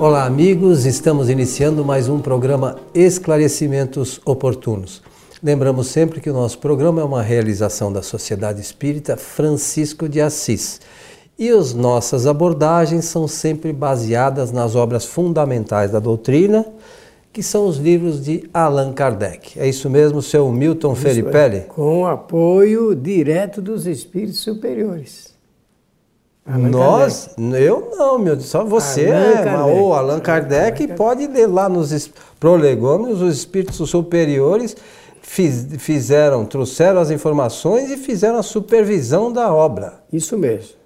Olá, amigos. Estamos iniciando mais um programa Esclarecimentos Oportunos. Lembramos sempre que o nosso programa é uma realização da Sociedade Espírita Francisco de Assis. E as nossas abordagens são sempre baseadas nas obras fundamentais da doutrina, que são os livros de Allan Kardec. É isso mesmo, seu Milton isso Felipelli? É, com apoio direto dos espíritos superiores. Allan Nós? Kardec. Eu não, meu Deus, só você Allan é, Kardec. ou Allan Kardec, Allan pode ler lá nos prolegômenos, os espíritos superiores fiz, fizeram, trouxeram as informações e fizeram a supervisão da obra. Isso mesmo.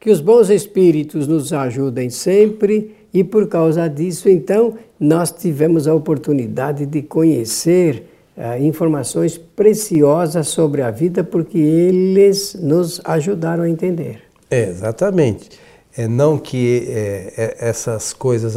Que os bons espíritos nos ajudem sempre e por causa disso, então, nós tivemos a oportunidade de conhecer uh, informações preciosas sobre a vida, porque eles nos ajudaram a entender. É, exatamente. É, não que é, é, essas coisas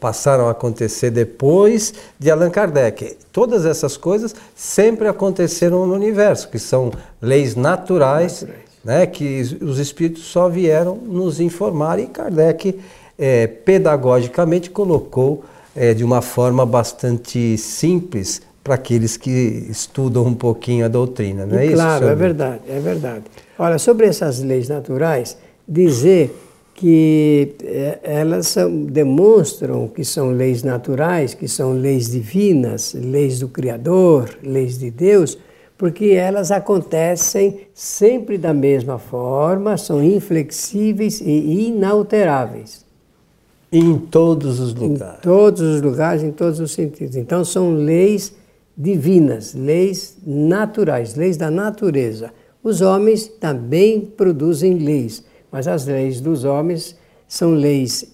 passaram a acontecer depois de Allan Kardec. Todas essas coisas sempre aconteceram no universo, que são leis naturais, naturais. Né, que os espíritos só vieram nos informar e Kardec é, pedagogicamente colocou é, de uma forma bastante simples para aqueles que estudam um pouquinho a doutrina, não é isso? Claro, é verdade, é verdade. Olha, sobre essas leis naturais, dizer que é, elas são, demonstram que são leis naturais, que são leis divinas, leis do Criador, leis de Deus, porque elas acontecem sempre da mesma forma, são inflexíveis e inalteráveis. Em todos os lugares. Em todos os lugares, em todos os sentidos. Então são leis divinas, leis naturais, leis da natureza. Os homens também produzem leis, mas as leis dos homens são leis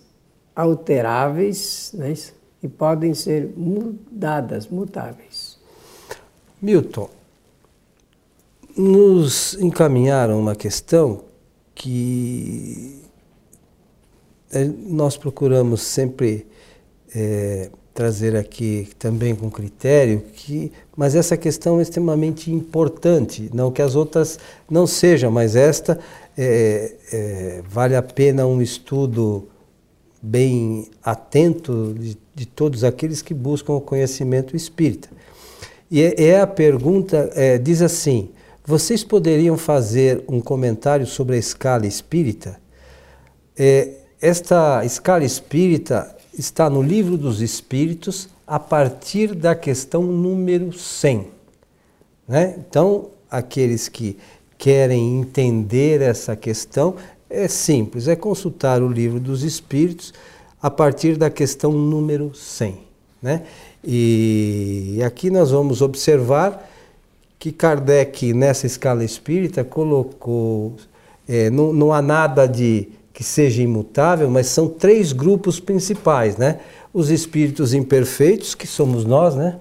alteráveis né, e podem ser mudadas, mutáveis. Milton, nos encaminharam uma questão que é, nós procuramos sempre é, trazer aqui também com critério que, mas essa questão é extremamente importante, não que as outras não sejam, mas esta é, é, vale a pena um estudo bem atento de, de, todos aqueles que buscam o conhecimento espírita. E é, é a pergunta, é, diz assim: vocês poderiam fazer um comentário sobre a escala espírita? É, esta escala espírita está no Livro dos Espíritos a partir da questão número 100. Né? Então, aqueles que querem entender essa questão, é simples, é consultar o Livro dos Espíritos a partir da questão número 100. Né? E aqui nós vamos observar que Kardec, nessa escala espírita, colocou. É, não, não há nada de que seja imutável, mas são três grupos principais, né? Os espíritos imperfeitos, que somos nós, né?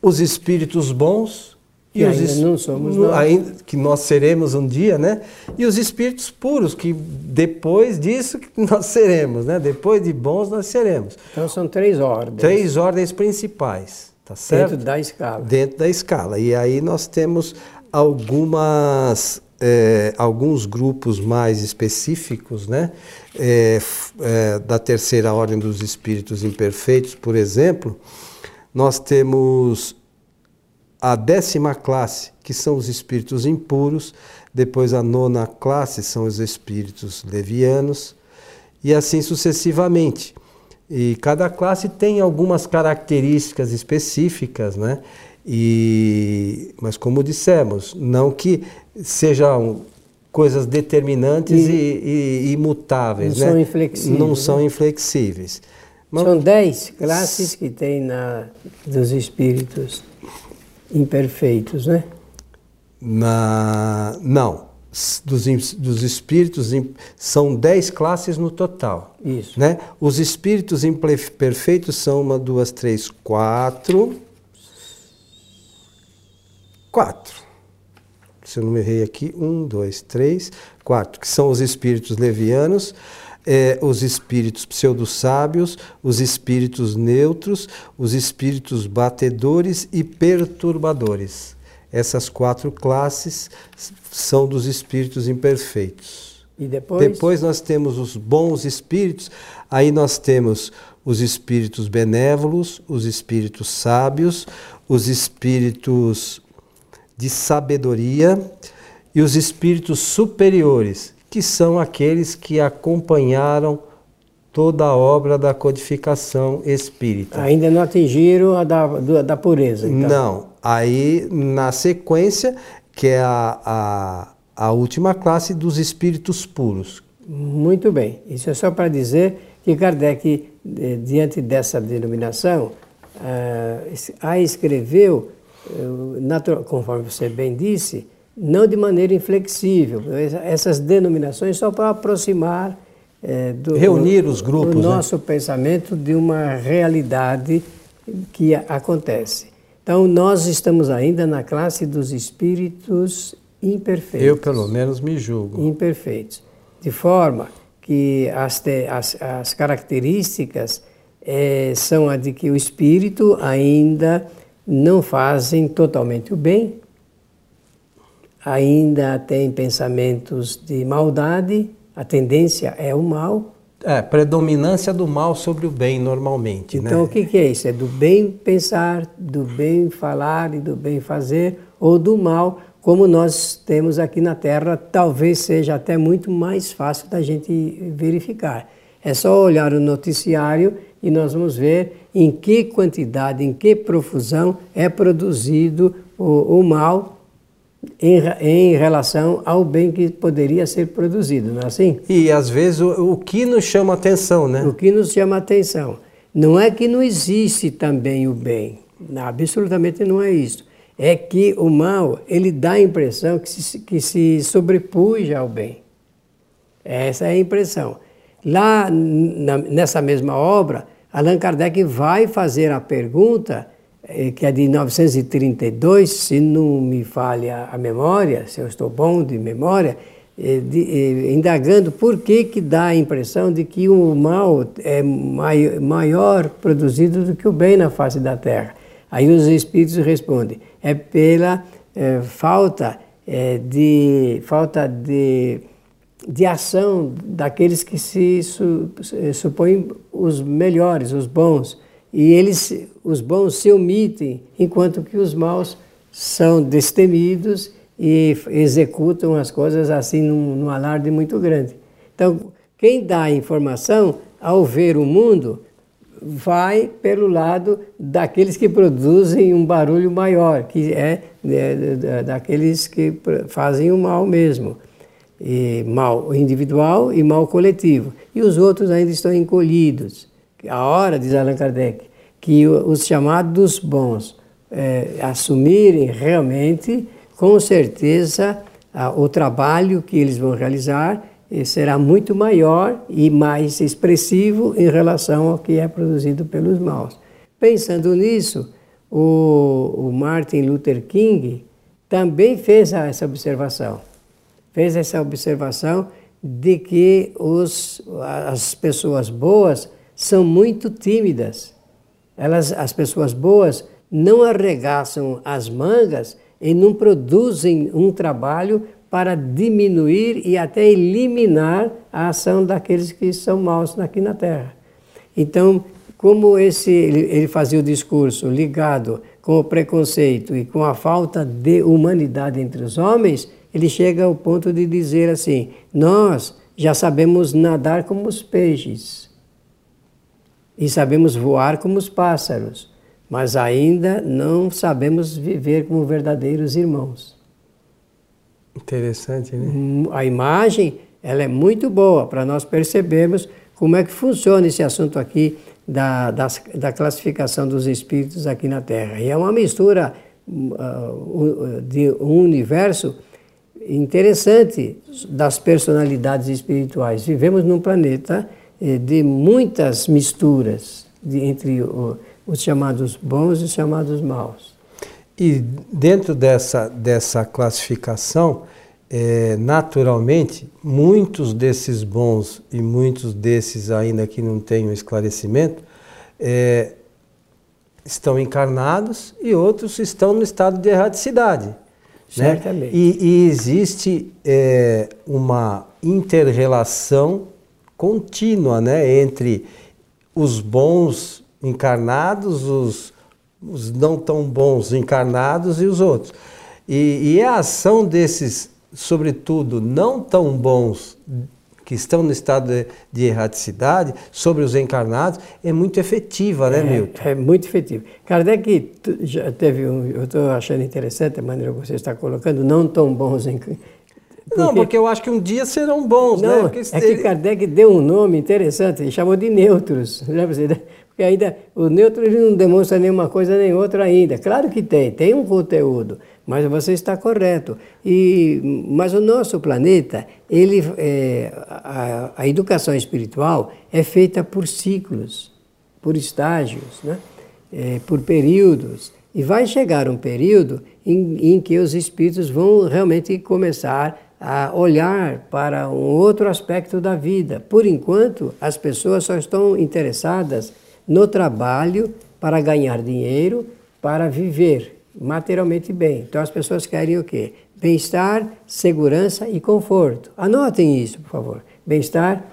Os espíritos bons e, os ainda não somos nós. Ainda, que nós seremos um dia, né? E os espíritos puros, que depois disso nós seremos, né? Depois de bons nós seremos. Então são três ordens. Três ordens principais, tá certo? Dentro da escala. Dentro da escala. E aí nós temos algumas é, alguns grupos mais específicos, né? É, é, da terceira ordem dos espíritos imperfeitos, por exemplo, nós temos a décima classe, que são os espíritos impuros, depois a nona classe são os espíritos levianos, e assim sucessivamente. E cada classe tem algumas características específicas, né? E, mas como dissemos, não que sejam coisas determinantes e, e, e imutáveis, não né? são inflexíveis. Não né? são inflexíveis. Mas, são dez classes que tem na dos espíritos imperfeitos, né? Na, não, dos, dos espíritos são dez classes no total. Isso. Né? Os espíritos imperfeitos são uma, duas, três, quatro. Quatro. Se eu não me errei aqui, um, dois, três, quatro, que são os espíritos levianos, é, os espíritos pseudo-sábios, os espíritos neutros, os espíritos batedores e perturbadores. Essas quatro classes são dos espíritos imperfeitos. E depois? Depois nós temos os bons espíritos, aí nós temos os espíritos benévolos, os espíritos sábios, os espíritos de sabedoria e os espíritos superiores, que são aqueles que acompanharam toda a obra da codificação espírita. Ainda não atingiram a da, da pureza. Então. Não. Aí, na sequência, que é a, a, a última classe dos espíritos puros. Muito bem. Isso é só para dizer que Kardec, eh, diante dessa denominação, a escreveu, eh, conforme você bem disse, não de maneira inflexível. Essas denominações só para aproximar é, do, reunir os grupos, o né? nosso né? pensamento de uma realidade que acontece. Então nós estamos ainda na classe dos espíritos imperfeitos. Eu pelo menos me julgo. Imperfeitos, de forma que as, te, as, as características é, são a de que o espírito ainda não fazem totalmente o bem, ainda tem pensamentos de maldade a tendência é o mal. É, predominância do mal sobre o bem normalmente. Então né? o que, que é isso? É do bem pensar, do bem falar e do bem fazer, ou do mal, como nós temos aqui na Terra, talvez seja até muito mais fácil da gente verificar. É só olhar o noticiário e nós vamos ver em que quantidade, em que profusão é produzido o, o mal em, em relação ao bem que poderia ser produzido, não é assim? E às vezes o, o que nos chama atenção, né? O que nos chama atenção. Não é que não existe também o bem, não, absolutamente não é isso. É que o mal, ele dá a impressão que se, que se sobrepuja ao bem. Essa é a impressão. Lá na, nessa mesma obra, Allan Kardec vai fazer a pergunta é, que é de 1932, se não me falha a memória, se eu estou bom de memória, é, de, é, indagando por que, que dá a impressão de que o mal é maior produzido do que o bem na face da Terra. Aí os espíritos respondem, é pela é, falta, é, de, falta de, de ação daqueles que se su, supõem os melhores, os bons e eles, os bons se omitem, enquanto que os maus são destemidos e executam as coisas assim num, num alarde muito grande. Então, quem dá a informação, ao ver o mundo, vai pelo lado daqueles que produzem um barulho maior, que é, é daqueles que fazem o mal mesmo. E mal individual e mal coletivo. E os outros ainda estão encolhidos a hora, diz Allan Kardec, que os chamados bons é, assumirem realmente, com certeza, a, o trabalho que eles vão realizar eh, será muito maior e mais expressivo em relação ao que é produzido pelos maus. Pensando nisso, o, o Martin Luther King também fez essa observação. Fez essa observação de que os, as pessoas boas são muito tímidas. Elas, as pessoas boas não arregaçam as mangas e não produzem um trabalho para diminuir e até eliminar a ação daqueles que são maus aqui na Terra. Então, como esse ele, fazia o discurso ligado com o preconceito e com a falta de humanidade entre os homens, ele chega ao ponto de dizer assim: nós já sabemos nadar como os peixes e sabemos voar como os pássaros, mas ainda não sabemos viver como verdadeiros irmãos. Interessante, né? Hum, a imagem ela é muito boa para nós percebermos como é que funciona esse assunto aqui da, da, da classificação dos espíritos aqui na Terra. E é uma mistura uh, de um universo interessante das personalidades espirituais. Vivemos num planeta eh, de muitas misturas de, entre o, os chamados bons e os chamados maus. E dentro dessa, dessa classificação, é, naturalmente, muitos desses bons e muitos desses ainda que não um esclarecimento é, estão encarnados e outros estão no estado de erradicidade. Né? Certamente. E, e existe é, uma inter-relação contínua né, entre os bons encarnados, os, os não tão bons encarnados e os outros. E, e a ação desses, sobretudo, não tão bons que estão no estado de, de erraticidade sobre os encarnados é muito efetiva, né, é, Milton? É muito efetiva. Kardec já teve um, eu estou achando interessante a maneira que você está colocando, não tão bons em, porque... Não, porque eu acho que um dia serão bons, não, né? Porque é que Kardec deu um nome interessante, ele chamou de neutros. Porque ainda o neutro ele não demonstra nenhuma coisa nem outra ainda. Claro que tem, tem um conteúdo, mas você está correto. E, mas o nosso planeta, ele, é, a, a, educação espiritual é feita por ciclos, por estágios, né? É, por períodos. E vai chegar um período em, em que os espíritos vão realmente começar a olhar para um outro aspecto da vida. Por enquanto, as pessoas só estão interessadas no trabalho para ganhar dinheiro, para viver materialmente bem. Então as pessoas querem o quê? Bem-estar, segurança e conforto. Anotem isso, por favor. Bem-estar,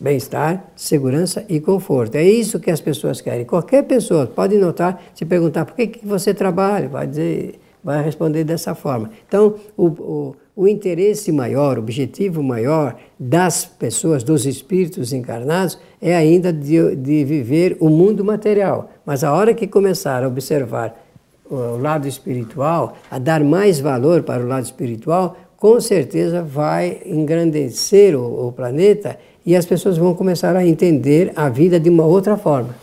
bem-estar, segurança e conforto. É isso que as pessoas querem. Qualquer pessoa pode notar, se perguntar por que, que você trabalha, vai dizer, vai responder dessa forma. Então, o, o, o interesse maior, o objetivo maior das pessoas, dos espíritos encarnados, é ainda de, de viver o mundo material. Mas a hora que começar a observar o lado espiritual, a dar mais valor para o lado espiritual, com certeza vai engrandecer o, o planeta e as pessoas vão começar a entender a vida de uma outra forma.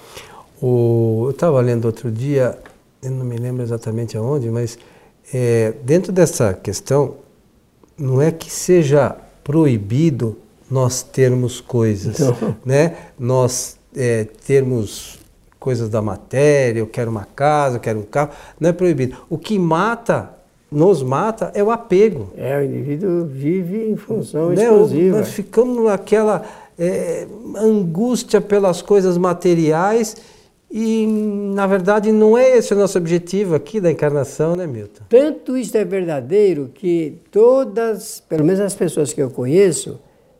O, eu estava lendo outro dia, eu não me lembro exatamente aonde, mas é, dentro dessa questão, não é que seja proibido nós termos coisas, não. né? Nós é, termos coisas da matéria, eu quero uma casa, eu quero um carro, não é proibido. O que mata, nos mata, é o apego. É, o indivíduo vive em função né? exclusiva. Nós ficamos naquela é, angústia pelas coisas materiais e, na verdade, não é esse o nosso objetivo aqui da encarnação, né, Milton? Tanto isso é verdadeiro que todas, pelo menos as pessoas que eu conheço,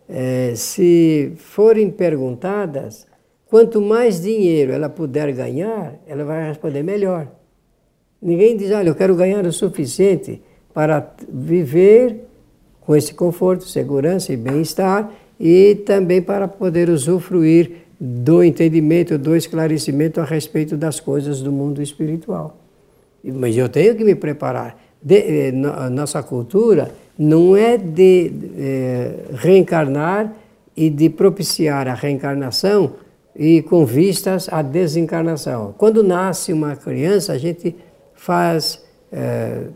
é, se forem perguntadas, Quanto mais dinheiro ela puder ganhar, ela vai responder melhor. Ninguém diz, olha, eu quero ganhar o suficiente para viver com esse conforto, segurança e bem-estar e também para poder usufruir do entendimento, do esclarecimento a respeito das coisas do mundo espiritual. Mas eu tenho que me preparar. De, eh, nossa cultura não é de eh, reencarnar e de propiciar a reencarnação e com vistas à desencarnação. Quando nasce uma criança, a gente faz é,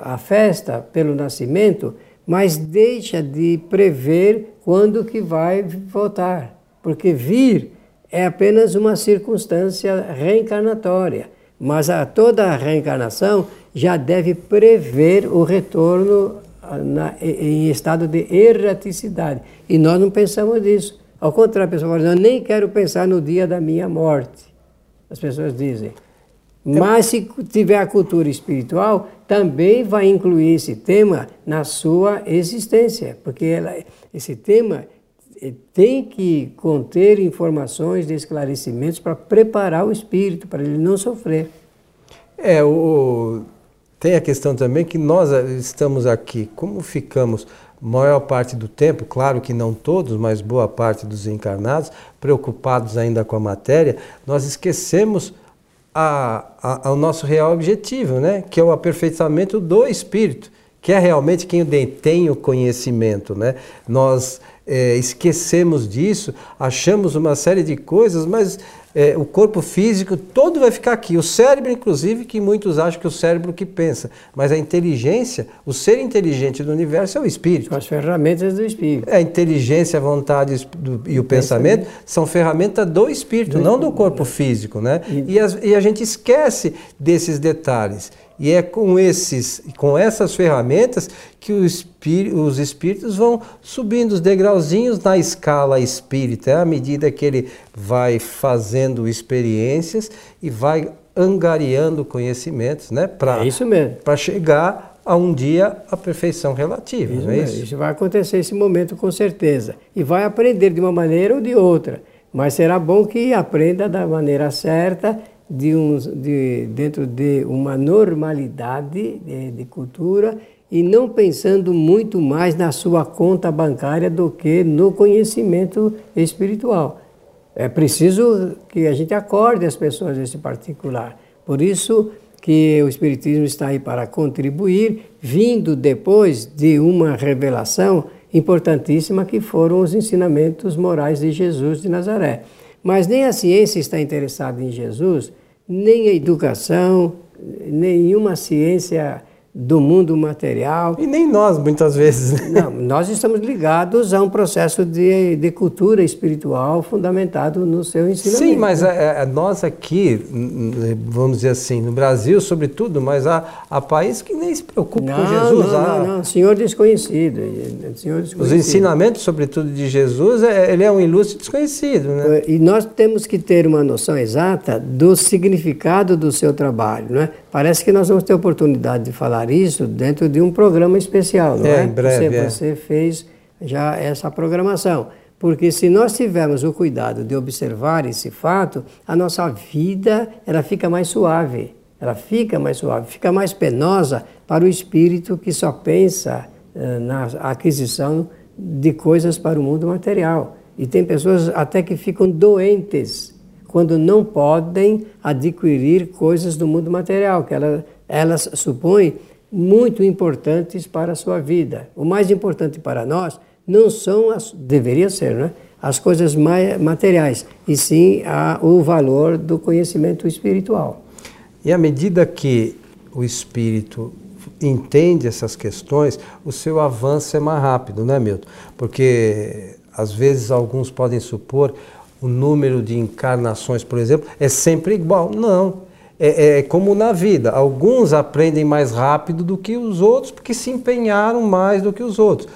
a festa pelo nascimento, mas deixa de prever quando que vai voltar, porque vir é apenas uma circunstância reencarnatória, mas a, toda a reencarnação já deve prever o retorno na, em estado de erraticidade. E nós não pensamos nisso. Ao contrário, a pessoa fala, eu nem quero pensar no dia da minha morte. As pessoas dizem. Mas se tiver a cultura espiritual, também vai incluir esse tema na sua existência, porque ela, esse tema tem que conter informações de esclarecimentos para preparar o espírito, para ele não sofrer. É, o, tem a questão também que nós estamos aqui, como ficamos maior parte do tempo, claro que não todos, mas boa parte dos encarnados, preocupados ainda com a matéria, nós esquecemos a, a, nosso real objetivo, né? que é o aperfeiçoamento do espírito, que é realmente quem detém o conhecimento. Né? Nós é, esquecemos disso, achamos uma série de coisas, mas é, o corpo físico todo vai ficar aqui. O cérebro, inclusive, que muitos acham que é o cérebro que pensa. Mas a inteligência, o ser inteligente do universo é o espírito. São as ferramentas do espírito. A inteligência, a vontade e o, pensamento, pensamento, são ferramentas do espírito, do não do corpo físico. Né? E, as, e a gente esquece desses detalhes. E é com, esses, com essas ferramentas que os espíritos vão subindo os degrauzinhos na escala espírita, à medida que ele vai fazendo experiências e vai angariando conhecimentos, né? Pra, é isso mesmo. Para chegar a um dia a perfeição relativa. Isso, não é isso? isso vai acontecer esse momento com certeza. E vai aprender de uma maneira ou de outra. Mas será bom que aprenda da maneira certa, de um, de, dentro de uma normalidade de, de cultura e não pensando muito mais na sua conta bancária do que no conhecimento espiritual. É preciso que a gente acorde as pessoas nesse particular. Por isso que o Espiritismo está aí para contribuir, vindo depois de uma revelação importantíssima que foram os ensinamentos morais de Jesus de Nazaré. Mas nem a ciência está interessada em Jesus, nem a educação, nenhuma ciência do mundo material. E nem nós, muitas vezes. Né? Não, nós estamos ligados a um processo de, de cultura espiritual fundamentado no seu ensinamento. Sim, mas é, é, nós aqui, vamos dizer assim, no Brasil, sobretudo, mas há, há países que nem se preocupam com Jesus. Não, há... não, não, senhor desconhecido, senhor desconhecido. Os ensinamentos, sobretudo, de Jesus, é, ele é um ilustre desconhecido. Né? E nós temos que ter uma noção exata do significado do seu trabalho. Não é? Parece que nós vamos ter oportunidade de falar isso dentro de um programa especial, não é? é? Em breve, você, é. você fez já essa programação. Porque se nós tivermos o cuidado de observar esse fato, a nossa vida ela fica mais suave, ela fica mais suave, fica mais penosa para o espírito que só pensa uh, na aquisição de coisas para o mundo material. E tem pessoas até que ficam doentes quando não podem adquirir coisas do mundo material, que elas, elas supõem muito importantes para a sua vida. O mais importante para nós não são as, deveria ser, né? as coisas materiais, e sim a, o valor do conhecimento espiritual. E à medida que o espírito entende essas questões, o seu avanço é mais rápido, não é, Milton? Porque às vezes alguns podem supor o número de encarnações, por exemplo, é sempre igual. Não. É, é, como na vida. Alguns aprendem mais rápido do que os outros porque se empenharam mais do que os outros.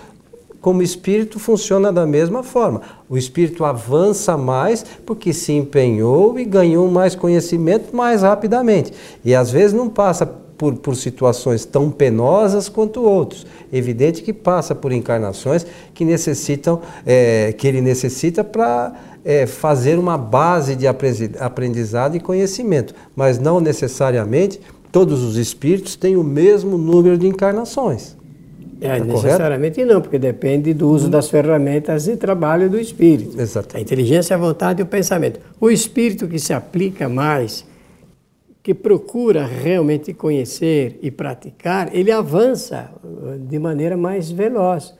Como espírito funciona da mesma forma. O espírito avança mais porque se empenhou e ganhou mais conhecimento mais rapidamente. E às vezes não passa por, por situações tão penosas quanto outros. Evidente que passa por encarnações que necessitam, é, que ele necessita para é, fazer uma base de aprendizado e conhecimento, mas não necessariamente todos os espíritos têm o mesmo número de encarnações. É, tá necessariamente correto? não, porque depende do uso das ferramentas de trabalho do espírito. Exato. A inteligência, a vontade e o pensamento. O espírito que se aplica mais, que procura realmente conhecer e praticar, ele avança de maneira mais veloz.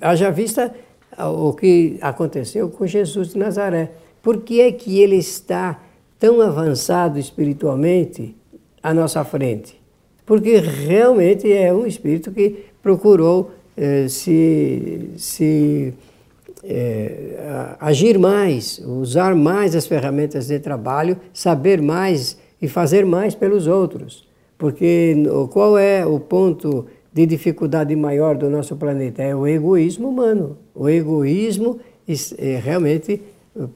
Haja vista o que aconteceu com Jesus de Nazaré. Por que é que ele está tão avançado espiritualmente à nossa frente? Porque realmente é um espírito que procurou eh, se, se eh, agir mais, usar mais as ferramentas de trabalho, saber mais e fazer mais pelos outros. Porque qual é o ponto de dificuldade maior do nosso planeta é o egoísmo humano. O egoísmo é, realmente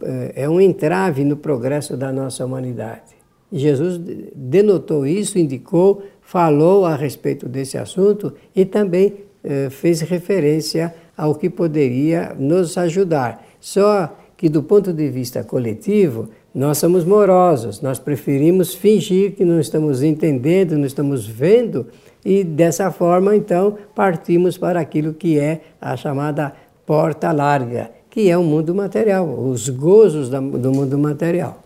é, é um entrave no progresso da nossa humanidade. Jesus denotou isso, indicou, falou a respeito desse assunto e também é, fez referência ao que poderia nos ajudar. Só que, do ponto de vista coletivo, nós somos morosos, nós preferimos fingir que não estamos entendendo, não estamos vendo e dessa forma, então, partimos para aquilo que é a chamada porta larga, que é o mundo material, os gozos do mundo material.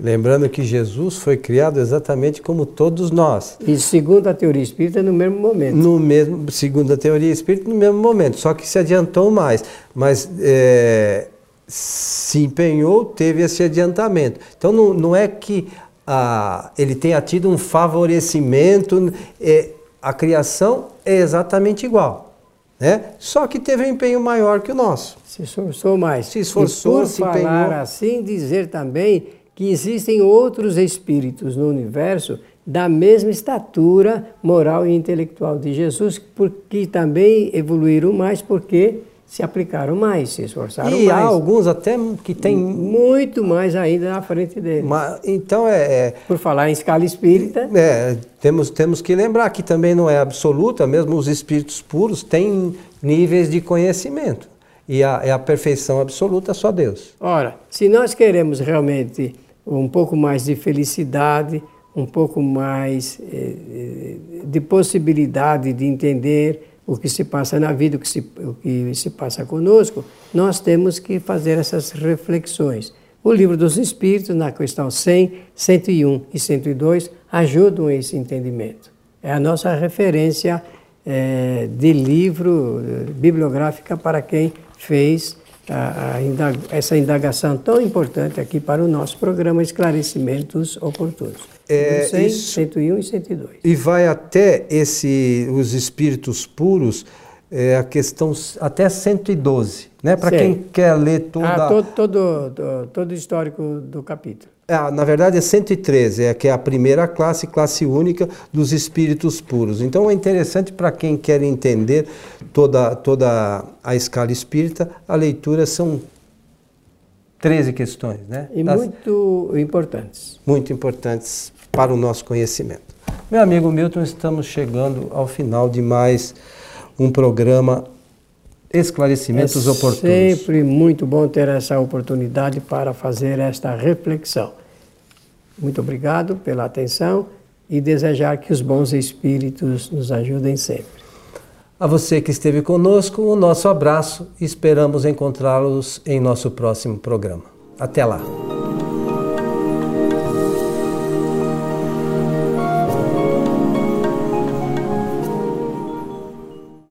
Lembrando que Jesus foi criado exatamente como todos nós. E segundo a teoria espírita, no mesmo momento. No mesmo, segundo a teoria espírita, no mesmo momento, só que se adiantou mais. Mas é, se empenhou, teve esse adiantamento. Então não, não é que ah, ele tenha tido um favorecimento. É, a criação é exatamente igual. Né? Só que teve um empenho maior que o nosso. Se esforçou mais. Se esforçou, e por se falar empenhou. assim, dizer também que existem outros espíritos no universo da mesma estatura moral e intelectual de Jesus, porque também evoluíram mais porque se aplicaram mais, se esforçaram e mais. há alguns até que têm. Muito mais ainda na frente deles. Uma, então é, é. Por falar em escala espírita. É, temos, temos que lembrar que também não é absoluta, mesmo os espíritos puros têm níveis de conhecimento. E a, é a perfeição absoluta só Deus. Ora, se nós queremos realmente um pouco mais de felicidade, um pouco mais eh, eh de possibilidade de entender o que se passa na vida, o que se, o que se passa conosco, nós temos que fazer essas reflexões. O livro dos Espíritos, na questão 100, 101 e 102, ajudam esse entendimento. É a nossa referência é, de livro eh, bibliográfica para quem fez a, a indag essa indagação tão importante aqui para o nosso programa Esclarecimentos Oportunos. É, 100, isso, 101 e 102. E vai até esse, os espíritos puros, é, a questão até 112, né? Para quem quer ler toda... Ah, todo, todo, todo, todo o histórico do capítulo. É, na verdade é 113, é que é a primeira classe, classe única dos espíritos puros. Então é interessante para quem quer entender toda, toda a escala espírita, a leitura são 13 questões, né? E das... muito importantes. Muito importantes para o nosso conhecimento. Meu amigo Milton, estamos chegando ao final de mais um programa Esclarecimentos é Oportunos. Sempre muito bom ter essa oportunidade para fazer esta reflexão. Muito obrigado pela atenção e desejar que os bons espíritos nos ajudem sempre. A você que esteve conosco, o nosso abraço e esperamos encontrá-los em nosso próximo programa. Até lá!